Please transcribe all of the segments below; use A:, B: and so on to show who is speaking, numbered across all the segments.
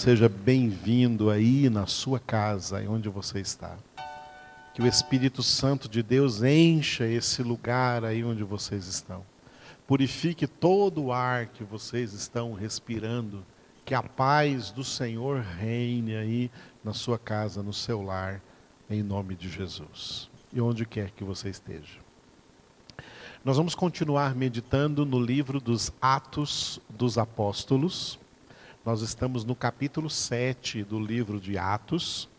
A: Seja bem-vindo aí na sua casa, onde você está. Que o Espírito Santo de Deus encha esse lugar aí onde vocês estão. Purifique todo o ar que vocês estão respirando. Que a paz do Senhor reine aí na sua casa, no seu lar, em nome de Jesus. E onde quer que você esteja. Nós vamos continuar meditando no livro dos Atos dos Apóstolos. Nós estamos no capítulo 7 do livro de Atos.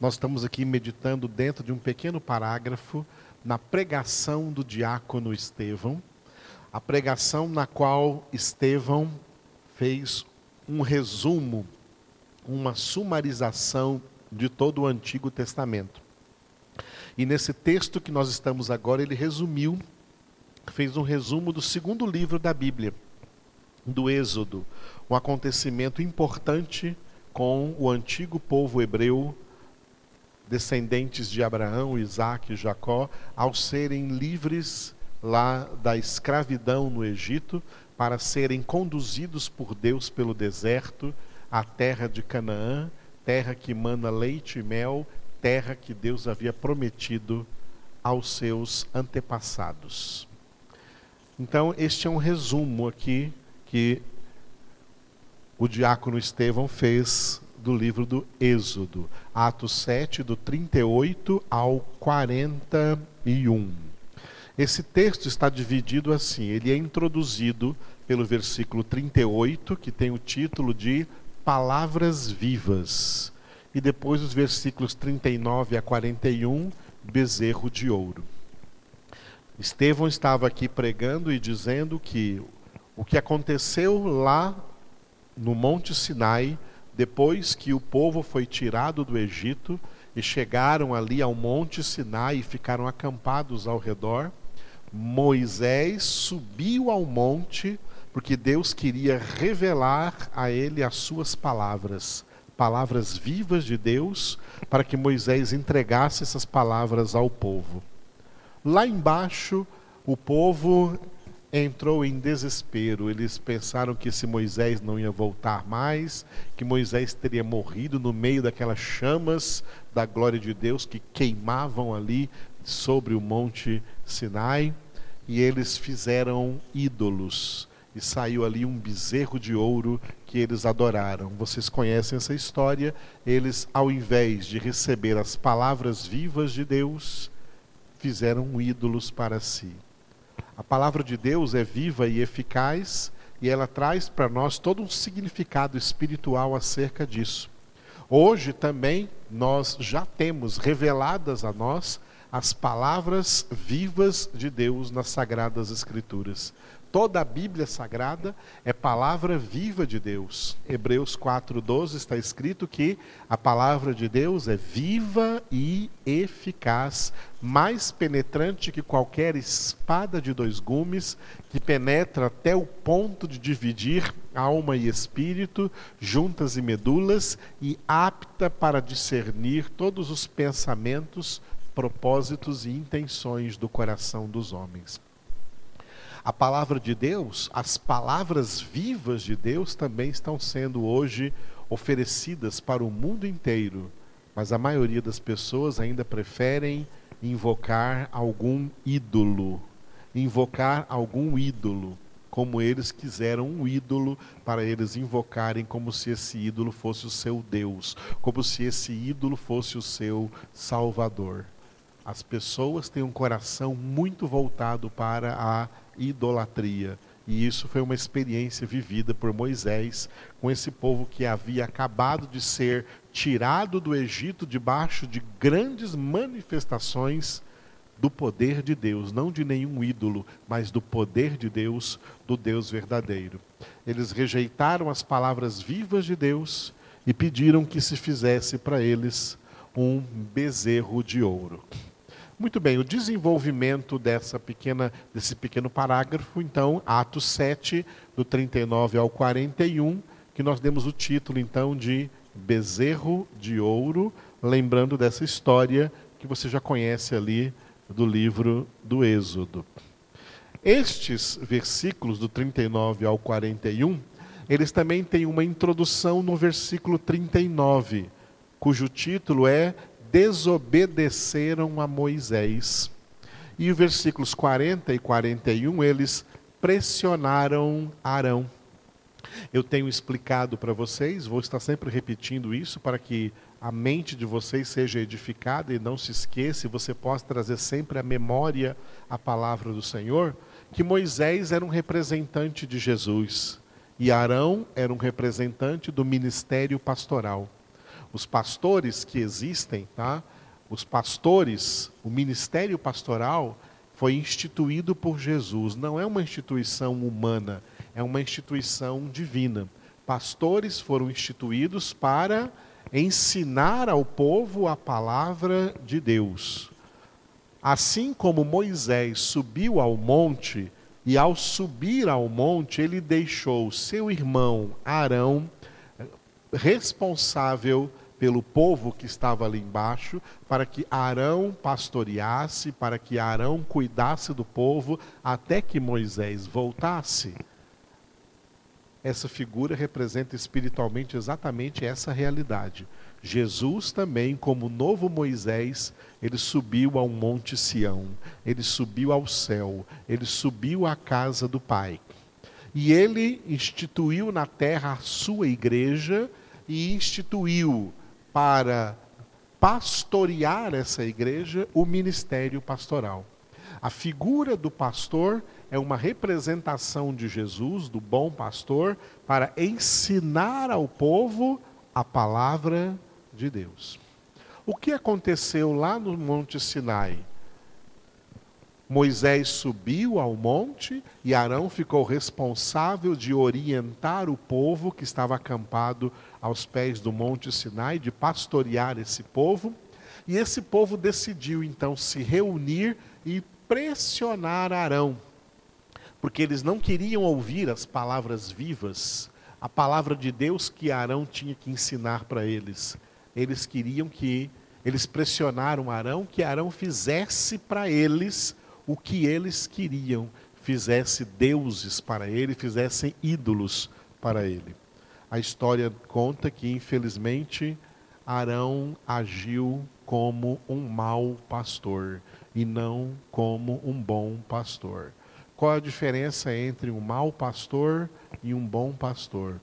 A: Nós estamos aqui meditando dentro de um pequeno parágrafo na pregação do diácono Estevão, a pregação na qual Estevão fez um resumo, uma sumarização de todo o Antigo Testamento. E nesse texto que nós estamos agora, ele resumiu, fez um resumo do segundo livro da Bíblia, do Êxodo, um acontecimento importante com o antigo povo hebreu, descendentes de Abraão, Isaac e Jacó, ao serem livres lá da escravidão no Egito, para serem conduzidos por Deus pelo deserto à terra de Canaã, terra que mana leite e mel, terra que Deus havia prometido aos seus antepassados. Então, este é um resumo aqui que o diácono Estevão fez do livro do Êxodo, Atos 7, do 38 ao 41. Esse texto está dividido assim: ele é introduzido pelo versículo 38, que tem o título de Palavras Vivas, e depois os versículos 39 a 41, Bezerro de Ouro. Estevão estava aqui pregando e dizendo que o que aconteceu lá no Monte Sinai, depois que o povo foi tirado do Egito e chegaram ali ao Monte Sinai e ficaram acampados ao redor, Moisés subiu ao monte porque Deus queria revelar a ele as suas palavras, palavras vivas de Deus, para que Moisés entregasse essas palavras ao povo. Lá embaixo, o povo entrou em desespero. Eles pensaram que se Moisés não ia voltar mais, que Moisés teria morrido no meio daquelas chamas da glória de Deus que queimavam ali sobre o monte Sinai, e eles fizeram ídolos. E saiu ali um bezerro de ouro que eles adoraram. Vocês conhecem essa história? Eles, ao invés de receber as palavras vivas de Deus, fizeram ídolos para si. A palavra de Deus é viva e eficaz e ela traz para nós todo um significado espiritual acerca disso. Hoje também nós já temos reveladas a nós as palavras vivas de Deus nas sagradas escrituras. Toda a Bíblia Sagrada é palavra viva de Deus. Hebreus 4,12 está escrito que a palavra de Deus é viva e eficaz, mais penetrante que qualquer espada de dois gumes, que penetra até o ponto de dividir alma e espírito, juntas e medulas, e apta para discernir todos os pensamentos, propósitos e intenções do coração dos homens. A palavra de Deus, as palavras vivas de Deus também estão sendo hoje oferecidas para o mundo inteiro, mas a maioria das pessoas ainda preferem invocar algum ídolo, invocar algum ídolo, como eles quiseram um ídolo para eles invocarem como se esse ídolo fosse o seu Deus, como se esse ídolo fosse o seu Salvador. As pessoas têm um coração muito voltado para a idolatria. E isso foi uma experiência vivida por Moisés com esse povo que havia acabado de ser tirado do Egito debaixo de grandes manifestações do poder de Deus, não de nenhum ídolo, mas do poder de Deus, do Deus verdadeiro. Eles rejeitaram as palavras vivas de Deus e pediram que se fizesse para eles um bezerro de ouro. Muito bem, o desenvolvimento dessa pequena, desse pequeno parágrafo, então, Atos 7, do 39 ao 41, que nós demos o título, então, de Bezerro de Ouro, lembrando dessa história que você já conhece ali do livro do Êxodo. Estes versículos, do 39 ao 41, eles também têm uma introdução no versículo 39, cujo título é Desobedeceram a Moisés. E os versículos 40 e 41, eles pressionaram Arão. Eu tenho explicado para vocês, vou estar sempre repetindo isso para que a mente de vocês seja edificada e não se esqueça, e você possa trazer sempre à memória a palavra do Senhor, que Moisés era um representante de Jesus e Arão era um representante do ministério pastoral. Os pastores que existem, tá? Os pastores, o ministério pastoral foi instituído por Jesus, não é uma instituição humana, é uma instituição divina. Pastores foram instituídos para ensinar ao povo a palavra de Deus. Assim como Moisés subiu ao monte, e ao subir ao monte, ele deixou seu irmão Arão responsável pelo povo que estava ali embaixo, para que Arão pastoreasse, para que Arão cuidasse do povo, até que Moisés voltasse. Essa figura representa espiritualmente exatamente essa realidade. Jesus também, como novo Moisés, ele subiu ao monte Sião, ele subiu ao céu, ele subiu à casa do Pai. E ele instituiu na terra a sua igreja e instituiu para pastorear essa igreja o ministério pastoral. A figura do pastor é uma representação de Jesus, do bom pastor, para ensinar ao povo a palavra de Deus. O que aconteceu lá no Monte Sinai? Moisés subiu ao monte e Arão ficou responsável de orientar o povo que estava acampado aos pés do Monte Sinai, de pastorear esse povo. E esse povo decidiu então se reunir e pressionar Arão, porque eles não queriam ouvir as palavras vivas, a palavra de Deus que Arão tinha que ensinar para eles. Eles queriam que, eles pressionaram Arão que Arão fizesse para eles o que eles queriam, fizesse deuses para ele, fizessem ídolos para ele. A história conta que, infelizmente, Arão agiu como um mau pastor e não como um bom pastor. Qual a diferença entre um mau pastor e um bom pastor?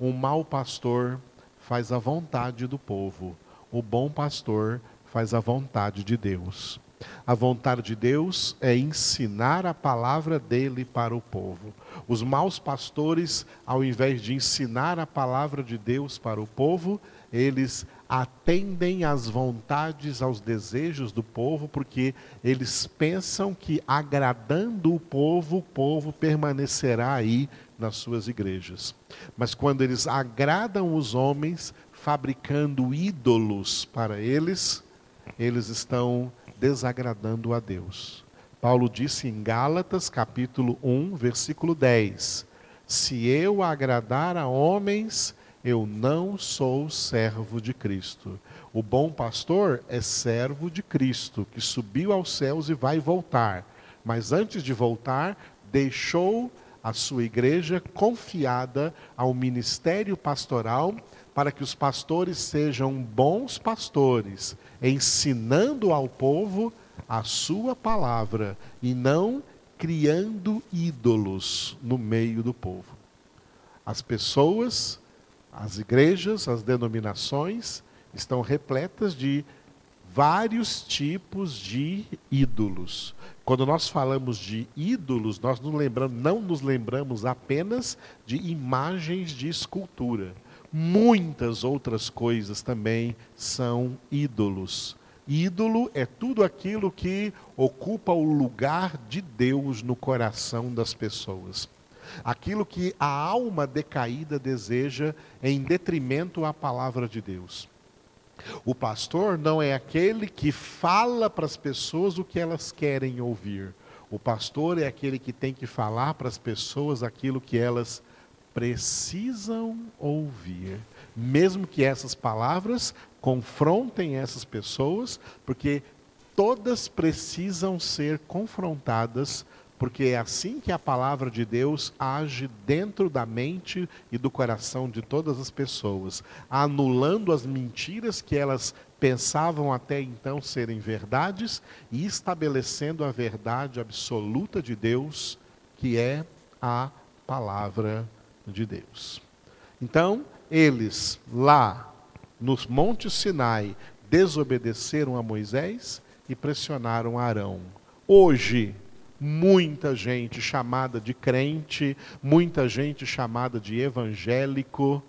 A: Um mau pastor faz a vontade do povo, o bom pastor faz a vontade de Deus. A vontade de Deus é ensinar a palavra dele para o povo. Os maus pastores, ao invés de ensinar a palavra de Deus para o povo, eles atendem às vontades, aos desejos do povo, porque eles pensam que agradando o povo, o povo permanecerá aí nas suas igrejas. Mas quando eles agradam os homens, fabricando ídolos para eles, eles estão desagradando a Deus. Paulo disse em Gálatas, capítulo 1, versículo 10: Se eu agradar a homens, eu não sou servo de Cristo. O bom pastor é servo de Cristo, que subiu aos céus e vai voltar. Mas antes de voltar, deixou a sua igreja confiada ao ministério pastoral para que os pastores sejam bons pastores, ensinando ao povo a sua palavra e não criando ídolos no meio do povo. As pessoas as igrejas, as denominações estão repletas de vários tipos de ídolos. Quando nós falamos de ídolos, nós não, lembramos, não nos lembramos apenas de imagens de escultura. Muitas outras coisas também são ídolos. Ídolo é tudo aquilo que ocupa o lugar de Deus no coração das pessoas aquilo que a alma decaída deseja em detrimento à palavra de Deus. O pastor não é aquele que fala para as pessoas o que elas querem ouvir. O pastor é aquele que tem que falar para as pessoas aquilo que elas precisam ouvir, mesmo que essas palavras confrontem essas pessoas, porque todas precisam ser confrontadas porque é assim que a palavra de Deus age dentro da mente e do coração de todas as pessoas, anulando as mentiras que elas pensavam até então serem verdades e estabelecendo a verdade absoluta de Deus, que é a palavra de Deus. Então, eles lá nos Monte Sinai desobedeceram a Moisés e pressionaram Arão. Hoje, muita gente chamada de crente, muita gente chamada de evangélico,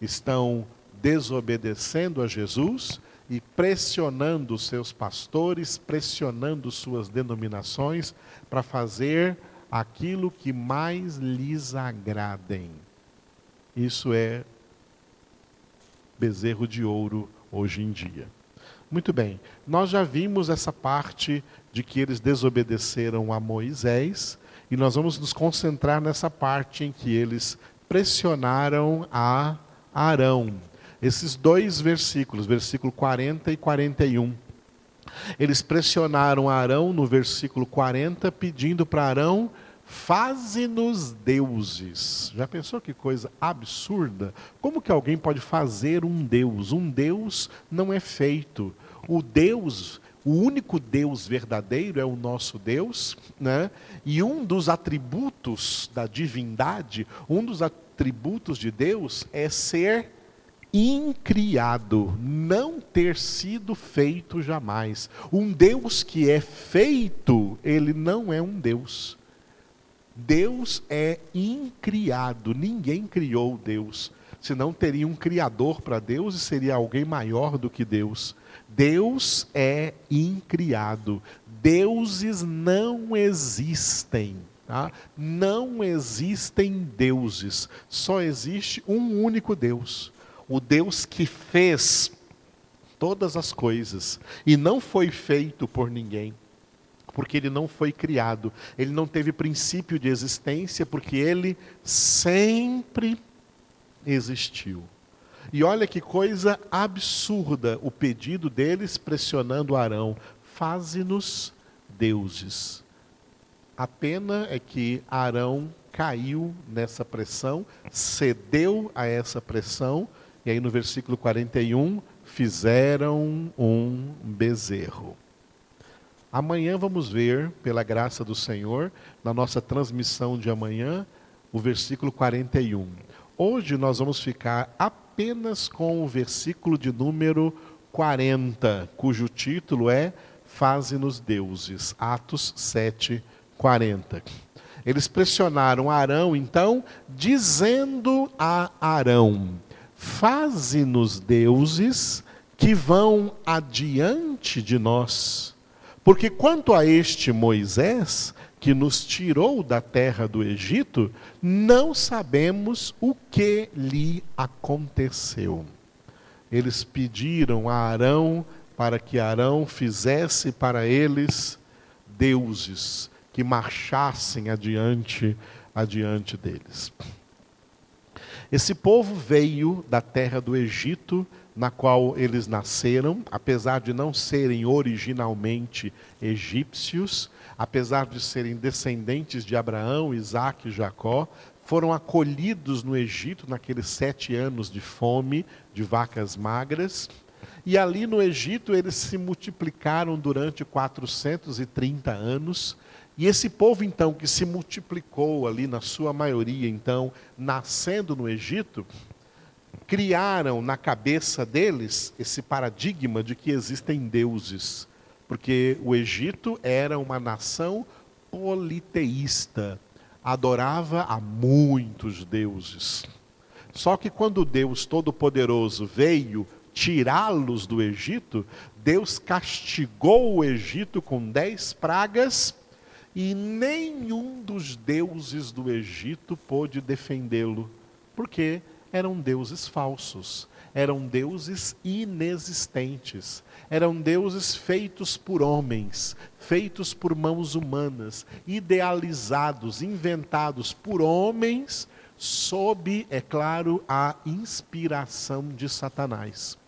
A: estão desobedecendo a Jesus e pressionando seus pastores, pressionando suas denominações para fazer aquilo que mais lhes agradem. Isso é bezerro de ouro hoje em dia. Muito bem, nós já vimos essa parte de que eles desobedeceram a Moisés, e nós vamos nos concentrar nessa parte em que eles pressionaram a Arão. Esses dois versículos, versículo 40 e 41. Eles pressionaram Arão no versículo 40, pedindo para Arão Faze-nos deuses. Já pensou que coisa absurda? Como que alguém pode fazer um Deus? Um Deus não é feito. O Deus, o único Deus verdadeiro é o nosso Deus, né? E um dos atributos da divindade, um dos atributos de Deus é ser incriado, não ter sido feito jamais. Um Deus que é feito, ele não é um Deus. Deus é incriado, ninguém criou Deus. Senão teria um criador para Deus e seria alguém maior do que Deus. Deus é incriado. Deuses não existem. Tá? Não existem deuses. Só existe um único Deus. O Deus que fez todas as coisas e não foi feito por ninguém porque ele não foi criado, ele não teve princípio de existência, porque ele sempre existiu. E olha que coisa absurda o pedido deles pressionando Arão: faze-nos deuses. A pena é que Arão caiu nessa pressão, cedeu a essa pressão, e aí no versículo 41, fizeram um bezerro. Amanhã vamos ver, pela graça do Senhor, na nossa transmissão de amanhã, o versículo 41. Hoje nós vamos ficar apenas com o versículo de número 40, cujo título é Faze-nos deuses. Atos 7, 40. Eles pressionaram Arão, então, dizendo a Arão: Faze-nos deuses que vão adiante de nós porque quanto a este Moisés, que nos tirou da terra do Egito, não sabemos o que lhe aconteceu. Eles pediram a Arão para que Arão fizesse para eles deuses que marchassem adiante adiante deles. Esse povo veio da terra do Egito na qual eles nasceram, apesar de não serem originalmente egípcios, apesar de serem descendentes de Abraão, Isaac e Jacó, foram acolhidos no Egito naqueles sete anos de fome, de vacas magras. E ali no Egito eles se multiplicaram durante 430 anos. E esse povo, então, que se multiplicou ali, na sua maioria, então, nascendo no Egito, criaram na cabeça deles esse paradigma de que existem deuses, porque o Egito era uma nação politeísta, adorava a muitos deuses. Só que quando Deus Todo-Poderoso veio tirá-los do Egito, Deus castigou o Egito com dez pragas e nenhum dos deuses do Egito pôde defendê-lo. Por quê? eram deuses falsos, eram deuses inexistentes, eram deuses feitos por homens, feitos por mãos humanas, idealizados, inventados por homens, sob, é claro, a inspiração de Satanás.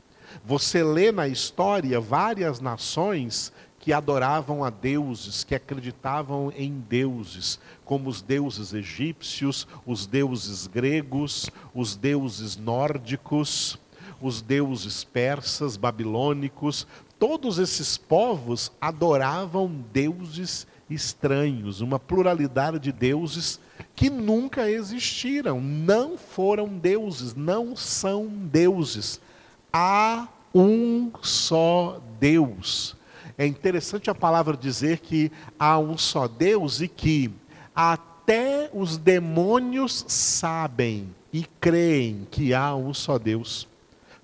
A: Você lê na história várias nações que adoravam a deuses, que acreditavam em deuses, como os deuses egípcios, os deuses gregos, os deuses nórdicos, os deuses persas, babilônicos, todos esses povos adoravam deuses estranhos, uma pluralidade de deuses que nunca existiram, não foram deuses, não são deuses. Há um só Deus. É interessante a palavra dizer que há um só Deus e que até os demônios sabem e creem que há um só Deus.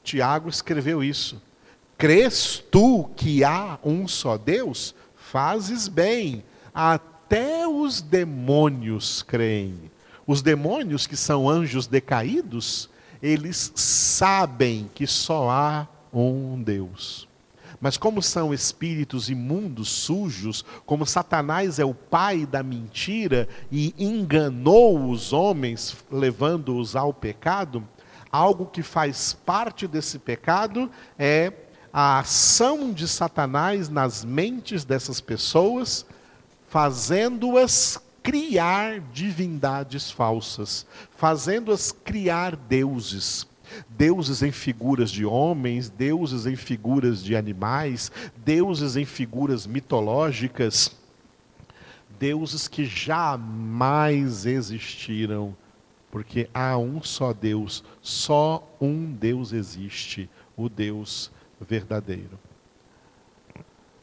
A: Tiago escreveu isso. Crês tu que há um só Deus? Fazes bem. Até os demônios creem. Os demônios, que são anjos decaídos, eles sabem que só há um Deus. Mas como são espíritos imundos, sujos, como Satanás é o pai da mentira e enganou os homens, levando-os ao pecado, algo que faz parte desse pecado é a ação de Satanás nas mentes dessas pessoas, fazendo-as criar divindades falsas, fazendo-as criar deuses. Deuses em figuras de homens, deuses em figuras de animais, deuses em figuras mitológicas, deuses que jamais existiram, porque há um só Deus, só um Deus existe, o Deus verdadeiro.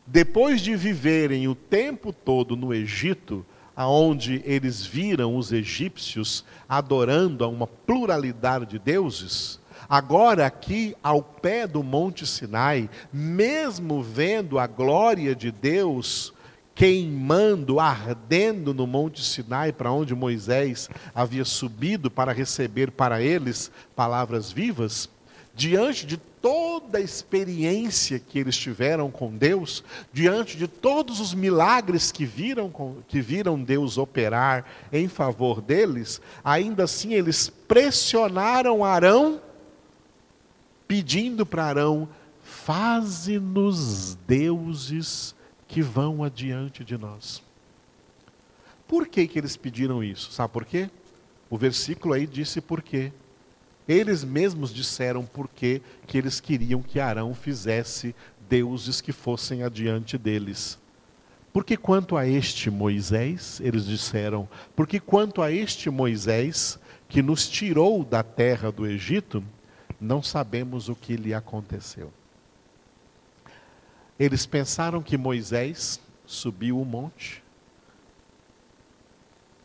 A: Depois de viverem o tempo todo no Egito, aonde eles viram os egípcios adorando a uma pluralidade de deuses, agora aqui ao pé do Monte Sinai, mesmo vendo a glória de Deus queimando, ardendo no Monte Sinai, para onde Moisés havia subido para receber para eles palavras vivas, diante de toda a experiência que eles tiveram com Deus, diante de todos os milagres que viram, que viram Deus operar em favor deles, ainda assim eles pressionaram Arão, pedindo para Arão: faze-nos deuses que vão adiante de nós. Por que, que eles pediram isso? Sabe por quê? O versículo aí disse por quê. Eles mesmos disseram por que eles queriam que Arão fizesse deuses que fossem adiante deles. Porque quanto a este Moisés, eles disseram, porque quanto a este Moisés, que nos tirou da terra do Egito, não sabemos o que lhe aconteceu. Eles pensaram que Moisés subiu o monte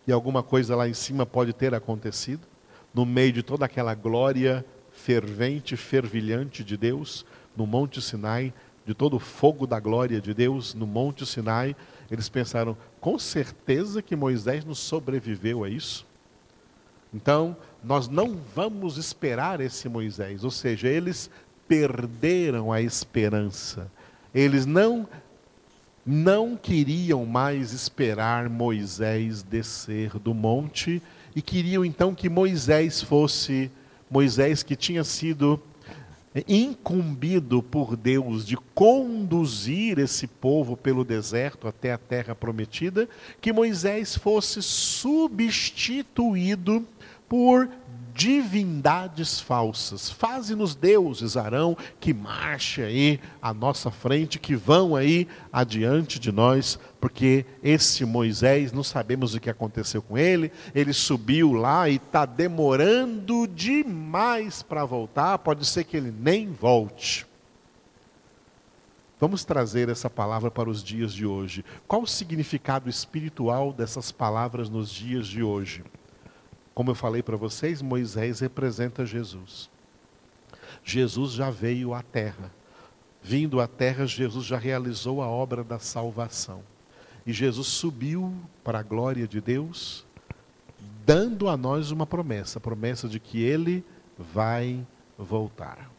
A: e alguma coisa lá em cima pode ter acontecido no meio de toda aquela glória fervente, fervilhante de Deus, no Monte Sinai, de todo o fogo da glória de Deus no Monte Sinai, eles pensaram, com certeza que Moisés não sobreviveu a isso. Então, nós não vamos esperar esse Moisés, ou seja, eles perderam a esperança. Eles não não queriam mais esperar Moisés descer do monte e queriam então que Moisés fosse Moisés que tinha sido incumbido por Deus de conduzir esse povo pelo deserto até a terra prometida, que Moisés fosse substituído por divindades falsas. Faze-nos deuses, Arão, que marche aí à nossa frente, que vão aí adiante de nós, porque esse Moisés, não sabemos o que aconteceu com ele, ele subiu lá e está demorando demais para voltar, pode ser que ele nem volte. Vamos trazer essa palavra para os dias de hoje. Qual o significado espiritual dessas palavras nos dias de hoje? Como eu falei para vocês, Moisés representa Jesus. Jesus já veio à terra. Vindo à terra, Jesus já realizou a obra da salvação. E Jesus subiu para a glória de Deus, dando a nós uma promessa, a promessa de que ele vai voltar.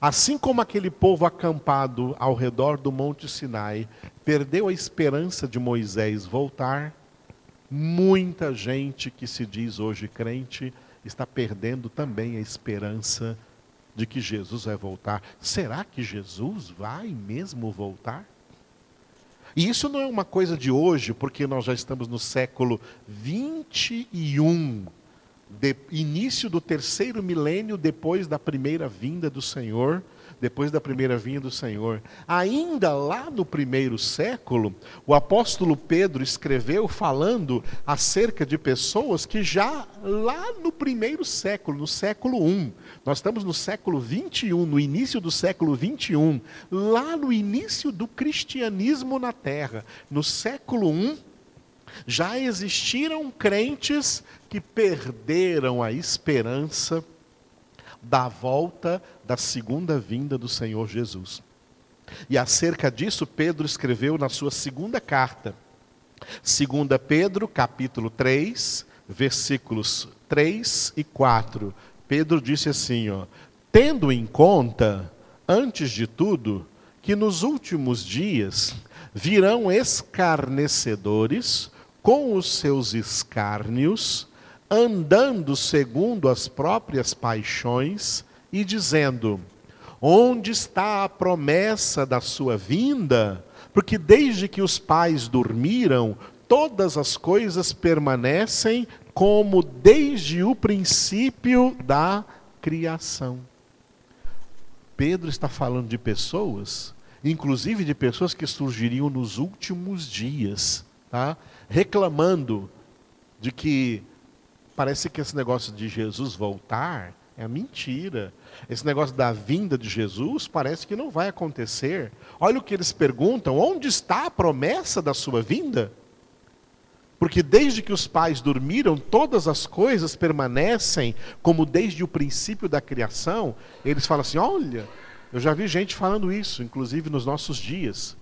A: Assim como aquele povo acampado ao redor do Monte Sinai perdeu a esperança de Moisés voltar, Muita gente que se diz hoje crente está perdendo também a esperança de que Jesus vai voltar. Será que Jesus vai mesmo voltar? E isso não é uma coisa de hoje, porque nós já estamos no século 21, de, início do terceiro milênio depois da primeira vinda do Senhor depois da primeira vinda do Senhor. Ainda lá no primeiro século, o apóstolo Pedro escreveu falando acerca de pessoas que já lá no primeiro século, no século I, nós estamos no século 21, no início do século 21, lá no início do cristianismo na terra, no século I, já existiram crentes que perderam a esperança da volta da segunda vinda do Senhor Jesus. E acerca disso, Pedro escreveu na sua segunda carta, 2 Pedro, capítulo 3, versículos 3 e 4. Pedro disse assim, ó: "Tendo em conta, antes de tudo, que nos últimos dias virão escarnecedores com os seus escárnios, andando segundo as próprias paixões e dizendo: Onde está a promessa da sua vinda? Porque desde que os pais dormiram, todas as coisas permanecem como desde o princípio da criação. Pedro está falando de pessoas, inclusive de pessoas que surgiriam nos últimos dias, tá? reclamando de que Parece que esse negócio de Jesus voltar é mentira. Esse negócio da vinda de Jesus parece que não vai acontecer. Olha o que eles perguntam: onde está a promessa da sua vinda? Porque desde que os pais dormiram, todas as coisas permanecem como desde o princípio da criação. Eles falam assim: olha, eu já vi gente falando isso, inclusive nos nossos dias.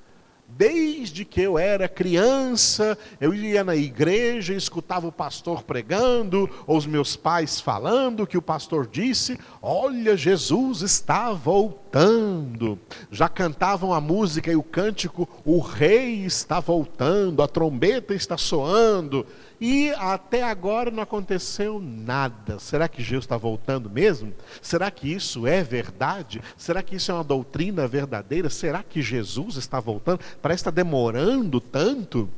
A: Desde que eu era criança, eu ia na igreja, escutava o pastor pregando, ou os meus pais falando, que o pastor disse: Olha, Jesus está voltando. Já cantavam a música e o cântico: O rei está voltando, a trombeta está soando. E até agora não aconteceu nada. Será que Jesus está voltando mesmo? Será que isso é verdade? Será que isso é uma doutrina verdadeira? Será que Jesus está voltando? Parece estar demorando tanto.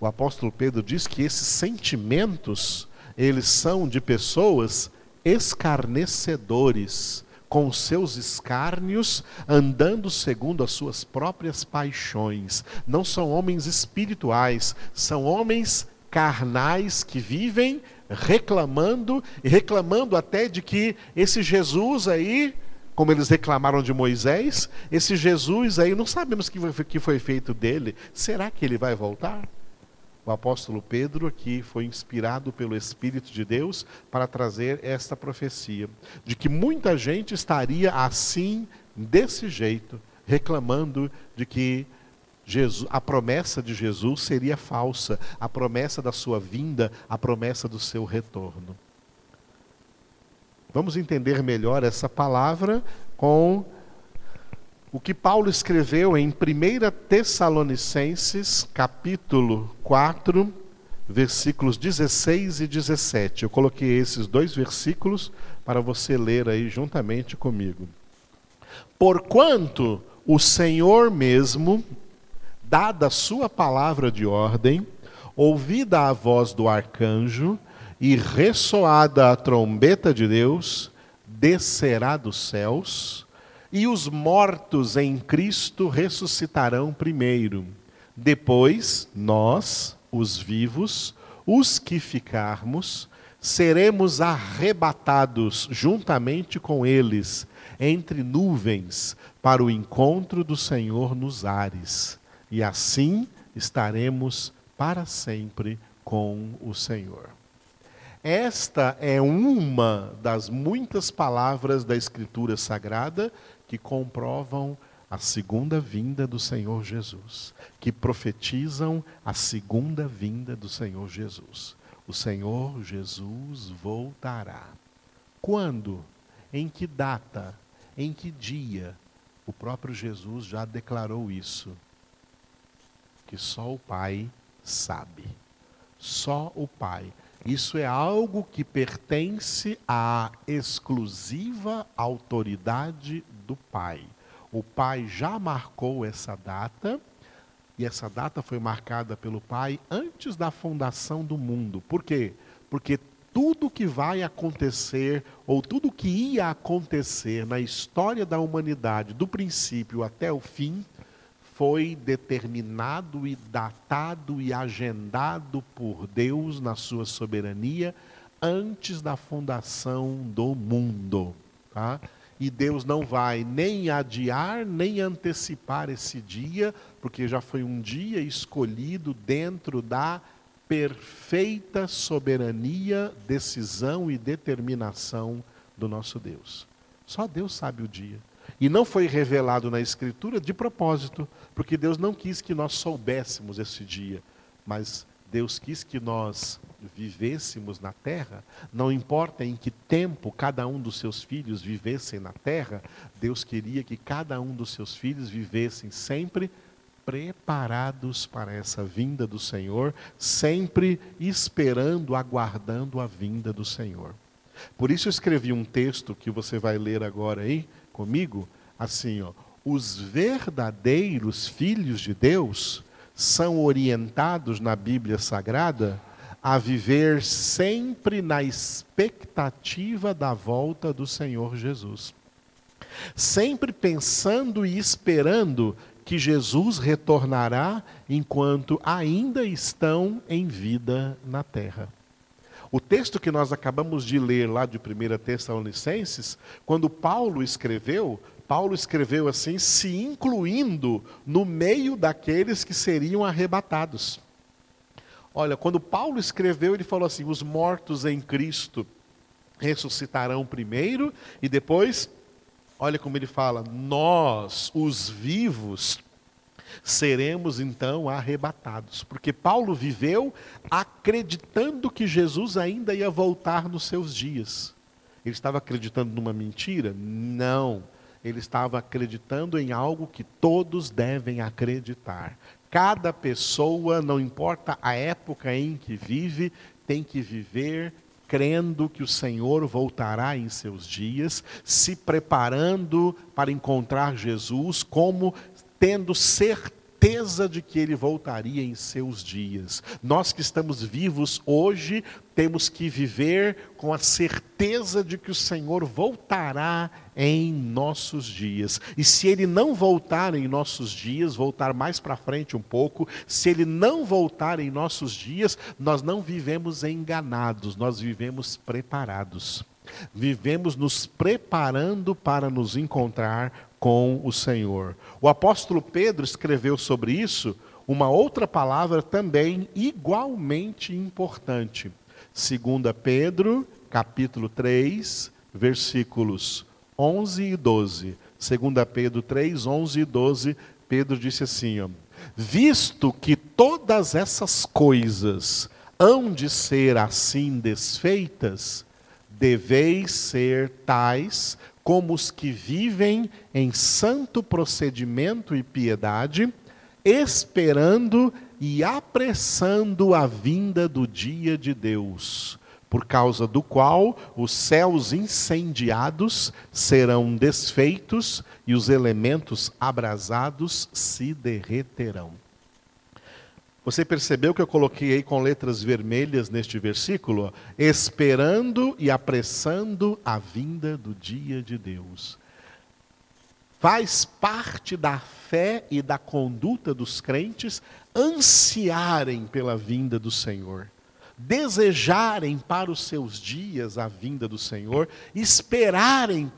A: O apóstolo Pedro diz que esses sentimentos, eles são de pessoas escarnecedores, com seus escárnios, andando segundo as suas próprias paixões. Não são homens espirituais, são homens carnais que vivem reclamando e reclamando até de que esse Jesus aí, como eles reclamaram de Moisés, esse Jesus aí não sabemos o que foi feito dele. Será que ele vai voltar? O apóstolo Pedro aqui foi inspirado pelo Espírito de Deus para trazer esta profecia de que muita gente estaria assim, desse jeito, reclamando de que Jesus, a promessa de Jesus seria falsa, a promessa da sua vinda, a promessa do seu retorno. Vamos entender melhor essa palavra com o que Paulo escreveu em 1 Tessalonicenses, capítulo 4, versículos 16 e 17. Eu coloquei esses dois versículos para você ler aí juntamente comigo. Porquanto o Senhor mesmo dada a sua palavra de ordem, ouvida a voz do arcanjo e ressoada a trombeta de Deus, descerá dos céus, e os mortos em Cristo ressuscitarão primeiro. Depois, nós, os vivos, os que ficarmos, seremos arrebatados juntamente com eles entre nuvens para o encontro do Senhor nos ares e assim estaremos para sempre com o Senhor. Esta é uma das muitas palavras da Escritura Sagrada que comprovam a segunda vinda do Senhor Jesus, que profetizam a segunda vinda do Senhor Jesus. O Senhor Jesus voltará. Quando? Em que data? Em que dia? O próprio Jesus já declarou isso que só o Pai sabe. Só o Pai. Isso é algo que pertence à exclusiva autoridade do Pai. O Pai já marcou essa data E essa data foi marcada pelo Pai antes da fundação do mundo. Por quê? Porque tudo que vai acontecer, ou tudo que ia acontecer na história da humanidade, do princípio até o fim, foi determinado e datado e agendado por Deus na sua soberania antes da fundação do mundo. Tá? E Deus não vai nem adiar, nem antecipar esse dia, porque já foi um dia escolhido dentro da perfeita soberania, decisão e determinação do nosso Deus. Só Deus sabe o dia. E não foi revelado na Escritura de propósito, porque Deus não quis que nós soubéssemos esse dia, mas Deus quis que nós vivêssemos na terra, não importa em que tempo cada um dos seus filhos vivessem na terra, Deus queria que cada um dos seus filhos vivessem sempre preparados para essa vinda do Senhor, sempre esperando, aguardando a vinda do Senhor. Por isso escrevi um texto que você vai ler agora aí comigo, assim, ó, os verdadeiros filhos de Deus são orientados na Bíblia Sagrada a viver sempre na expectativa da volta do Senhor Jesus. Sempre pensando e esperando que Jesus retornará enquanto ainda estão em vida na terra. O texto que nós acabamos de ler lá de 1 Tessalonicenses, quando Paulo escreveu, Paulo escreveu assim, se incluindo no meio daqueles que seriam arrebatados. Olha, quando Paulo escreveu, ele falou assim: os mortos em Cristo ressuscitarão primeiro, e depois, olha como ele fala: nós, os vivos, seremos então arrebatados. Porque Paulo viveu acreditando que Jesus ainda ia voltar nos seus dias. Ele estava acreditando numa mentira? Não ele estava acreditando em algo que todos devem acreditar. Cada pessoa, não importa a época em que vive, tem que viver crendo que o Senhor voltará em seus dias, se preparando para encontrar Jesus, como tendo certeza de que ele voltaria em seus dias. Nós que estamos vivos hoje, temos que viver com a certeza de que o Senhor voltará em nossos dias. E se ele não voltar em nossos dias, voltar mais para frente um pouco, se ele não voltar em nossos dias, nós não vivemos enganados, nós vivemos preparados. Vivemos nos preparando para nos encontrar com o Senhor. O apóstolo Pedro escreveu sobre isso uma outra palavra também igualmente importante. 2 Pedro, capítulo 3, versículos 11 e 12. 2 Pedro 3, 11 e 12, Pedro disse assim: ó, Visto que todas essas coisas hão de ser assim desfeitas, deveis ser tais como os que vivem em santo procedimento e piedade, esperando e apressando a vinda do dia de Deus, por causa do qual os céus incendiados serão desfeitos e os elementos abrasados se derreterão. Você percebeu que eu coloquei aí com letras vermelhas neste versículo? Esperando e apressando a vinda do dia de Deus. Faz parte da fé e da conduta dos crentes ansiarem pela vinda do Senhor, desejarem para os seus dias a vinda do Senhor, esperarem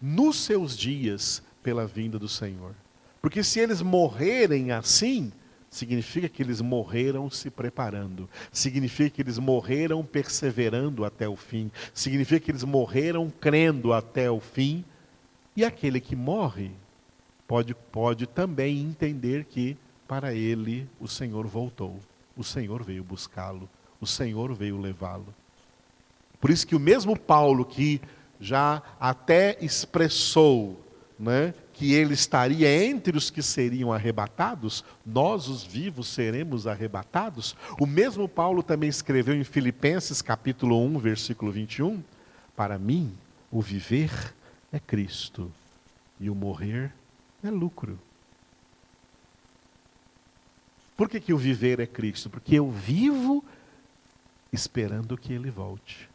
A: nos seus dias pela vinda do Senhor. Porque se eles morrerem assim, significa que eles morreram se preparando, significa que eles morreram perseverando até o fim, significa que eles morreram crendo até o fim. E aquele que morre pode, pode também entender que para ele o Senhor voltou, o Senhor veio buscá-lo, o Senhor veio levá-lo. Por isso que o mesmo Paulo que já até expressou né, que ele estaria entre os que seriam arrebatados, nós os vivos seremos arrebatados. O mesmo Paulo também escreveu em Filipenses capítulo 1, versículo 21, para mim o viver é Cristo e o morrer é lucro. Por que, que o viver é Cristo? Porque eu vivo esperando que ele volte.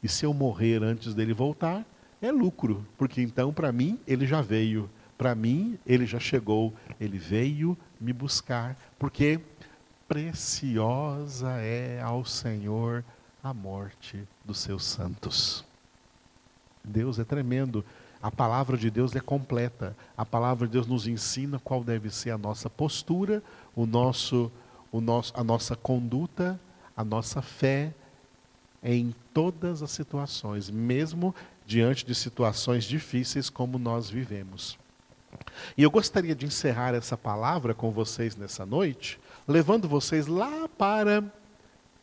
A: E se eu morrer antes dele voltar, é lucro, porque então para mim ele já veio, para mim ele já chegou, ele veio me buscar, porque preciosa é ao Senhor a morte dos seus santos. Deus é tremendo. A palavra de Deus é completa. A palavra de Deus nos ensina qual deve ser a nossa postura, o nosso, o nosso, a nossa conduta, a nossa fé em todas as situações, mesmo diante de situações difíceis como nós vivemos. E eu gostaria de encerrar essa palavra com vocês nessa noite, levando vocês lá para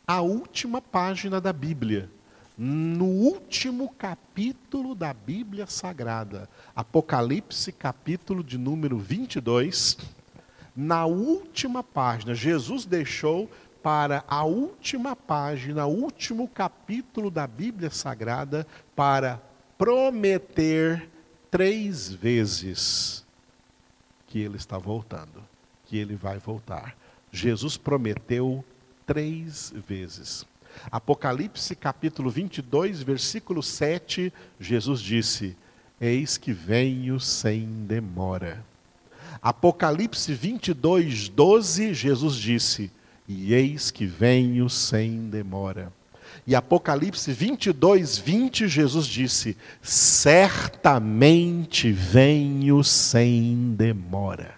A: a última página da Bíblia, no último capítulo da Bíblia Sagrada, Apocalipse, capítulo de número 22. Na última página, Jesus deixou para a última página, último capítulo da Bíblia Sagrada, para prometer três vezes que ele está voltando, que ele vai voltar. Jesus prometeu três vezes. Apocalipse capítulo 22, versículo 7, Jesus disse: Eis que venho sem demora. Apocalipse 22, 12, Jesus disse: E eis que venho sem demora. E Apocalipse 22, 20, Jesus disse: Certamente venho sem demora.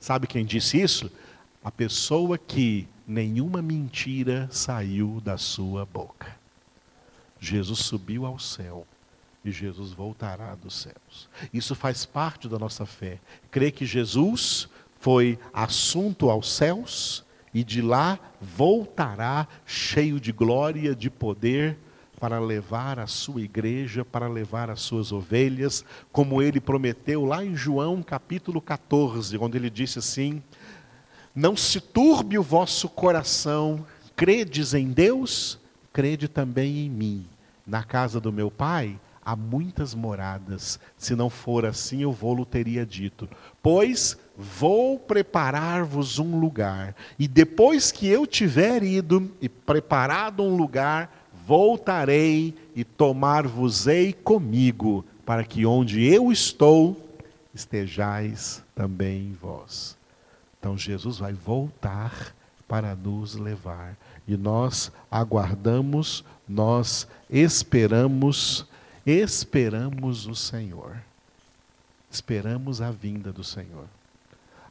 A: Sabe quem disse isso? A pessoa que nenhuma mentira saiu da sua boca. Jesus subiu ao céu e Jesus voltará dos céus. Isso faz parte da nossa fé. Crer que Jesus foi assunto aos céus e de lá voltará cheio de glória, de poder, para levar a sua igreja, para levar as suas ovelhas, como ele prometeu lá em João capítulo 14, onde ele disse assim: não se turbe o vosso coração, credes em Deus, crede também em mim. Na casa do meu pai há muitas moradas, se não for assim eu vou-lo teria dito. Pois vou preparar-vos um lugar, e depois que eu tiver ido e preparado um lugar, voltarei e tomar-vos-ei comigo, para que onde eu estou, estejais também vós. Então Jesus vai voltar para nos levar. E nós aguardamos, nós esperamos, esperamos o Senhor. Esperamos a vinda do Senhor.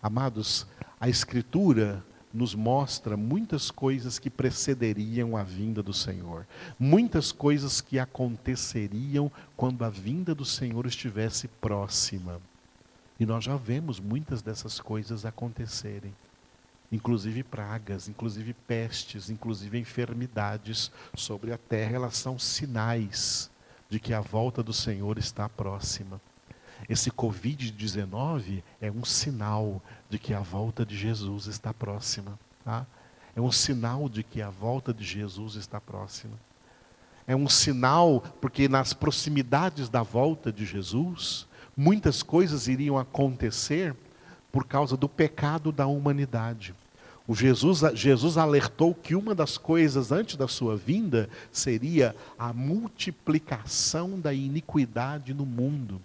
A: Amados, a Escritura nos mostra muitas coisas que precederiam a vinda do Senhor, muitas coisas que aconteceriam quando a vinda do Senhor estivesse próxima. E nós já vemos muitas dessas coisas acontecerem. Inclusive pragas, inclusive pestes, inclusive enfermidades sobre a terra, elas são sinais de que a volta do Senhor está próxima. Esse Covid-19 é um sinal de que a volta de Jesus está próxima. Tá? É um sinal de que a volta de Jesus está próxima. É um sinal, porque nas proximidades da volta de Jesus, muitas coisas iriam acontecer por causa do pecado da humanidade. O Jesus, Jesus alertou que uma das coisas antes da sua vinda seria a multiplicação da iniquidade no mundo.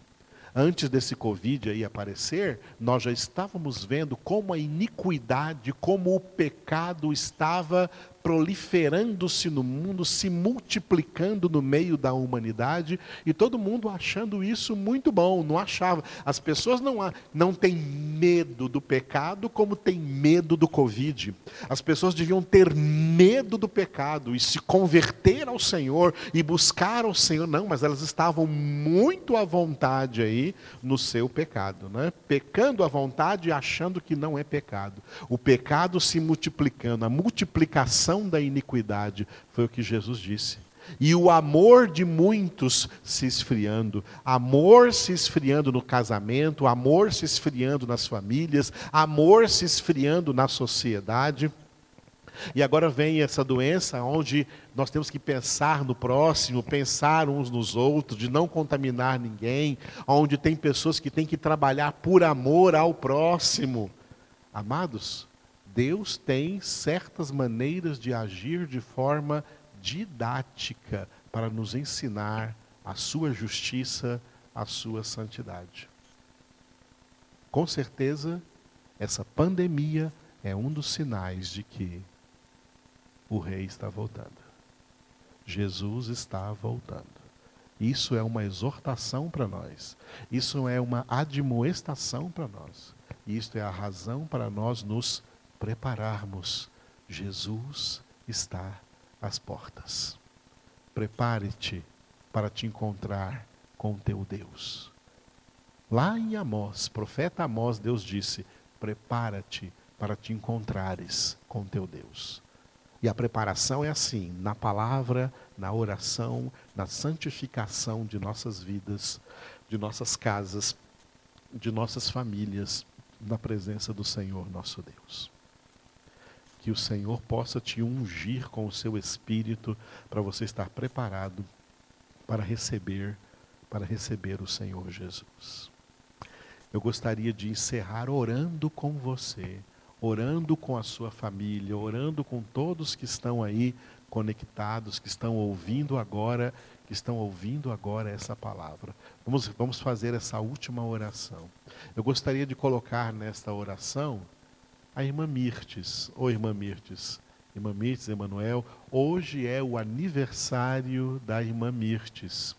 A: Antes desse Covid aí aparecer, nós já estávamos vendo como a iniquidade, como o pecado estava proliferando-se no mundo, se multiplicando no meio da humanidade e todo mundo achando isso muito bom, não achava. As pessoas não, não têm medo do pecado como têm medo do Covid. As pessoas deviam ter medo do pecado e se converter ao Senhor e buscar ao Senhor. Não, mas elas estavam muito à vontade aí no seu pecado, né? pecando à vontade e achando que não é pecado. O pecado se multiplicando, a multiplicação da iniquidade, foi o que Jesus disse. E o amor de muitos se esfriando, amor se esfriando no casamento, amor se esfriando nas famílias, amor se esfriando na sociedade. E agora vem essa doença onde nós temos que pensar no próximo, pensar uns nos outros, de não contaminar ninguém, onde tem pessoas que têm que trabalhar por amor ao próximo. Amados, Deus tem certas maneiras de agir de forma didática para nos ensinar a sua justiça, a sua santidade. Com certeza, essa pandemia é um dos sinais de que o rei está voltando. Jesus está voltando. Isso é uma exortação para nós. Isso é uma admoestação para nós. Isto é a razão para nós nos prepararmos. Jesus está às portas. Prepare-te para te encontrar com teu Deus. Lá em Amós, profeta Amós, Deus disse: Prepara-te para te encontrares com teu Deus. E a preparação é assim, na palavra, na oração, na santificação de nossas vidas, de nossas casas, de nossas famílias, na presença do Senhor nosso Deus. Que o Senhor possa te ungir com o seu espírito para você estar preparado para receber para receber o Senhor Jesus. Eu gostaria de encerrar orando com você, orando com a sua família, orando com todos que estão aí conectados, que estão ouvindo agora, que estão ouvindo agora essa palavra. Vamos, vamos fazer essa última oração. Eu gostaria de colocar nesta oração a irmã Mirtes. Ô irmã Mirtes, irmã Mirtes, Emanuel, hoje é o aniversário da irmã Mirtes.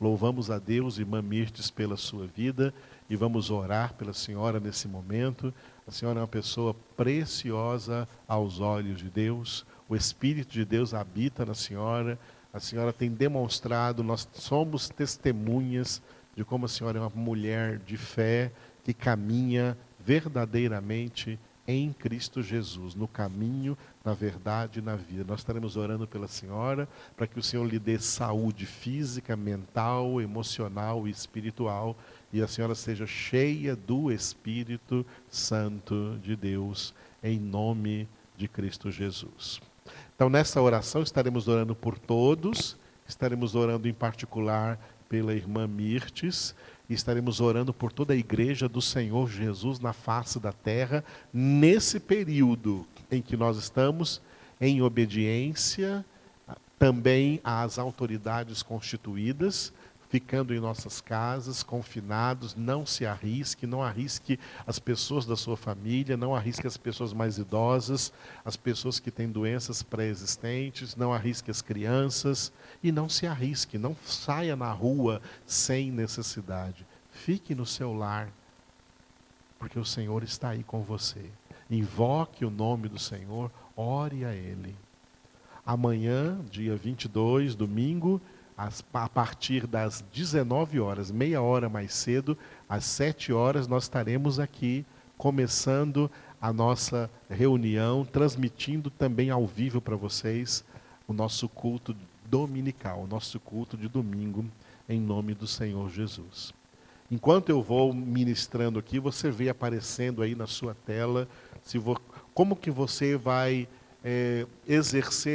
A: Louvamos a Deus, irmã Mirtes, pela sua vida e vamos orar pela senhora nesse momento. A senhora é uma pessoa preciosa aos olhos de Deus o Espírito de Deus habita na senhora, a senhora tem demonstrado, nós somos testemunhas de como a senhora é uma mulher de fé que caminha verdadeiramente em Cristo Jesus, no caminho, na verdade e na vida. Nós estaremos orando pela senhora para que o Senhor lhe dê saúde física, mental, emocional e espiritual e a senhora seja cheia do Espírito Santo de Deus, em nome de Cristo Jesus. Então, nessa oração, estaremos orando por todos, estaremos orando em particular pela irmã Mirtes, e estaremos orando por toda a igreja do Senhor Jesus na face da terra, nesse período em que nós estamos em obediência também às autoridades constituídas, ficando em nossas casas, confinados, não se arrisque, não arrisque as pessoas da sua família, não arrisque as pessoas mais idosas, as pessoas que têm doenças pré-existentes, não arrisque as crianças e não se arrisque, não saia na rua sem necessidade. Fique no seu lar, porque o Senhor está aí com você. Invoque o nome do Senhor, ore a Ele. Amanhã, dia 22, domingo, a partir das 19 horas, meia hora mais cedo, às 7 horas, nós estaremos aqui começando a nossa reunião, transmitindo também ao vivo para vocês o nosso culto dominical, o nosso culto de domingo, em nome do Senhor Jesus. Enquanto eu vou ministrando aqui, você vê aparecendo aí na sua tela se como que você vai é, exercer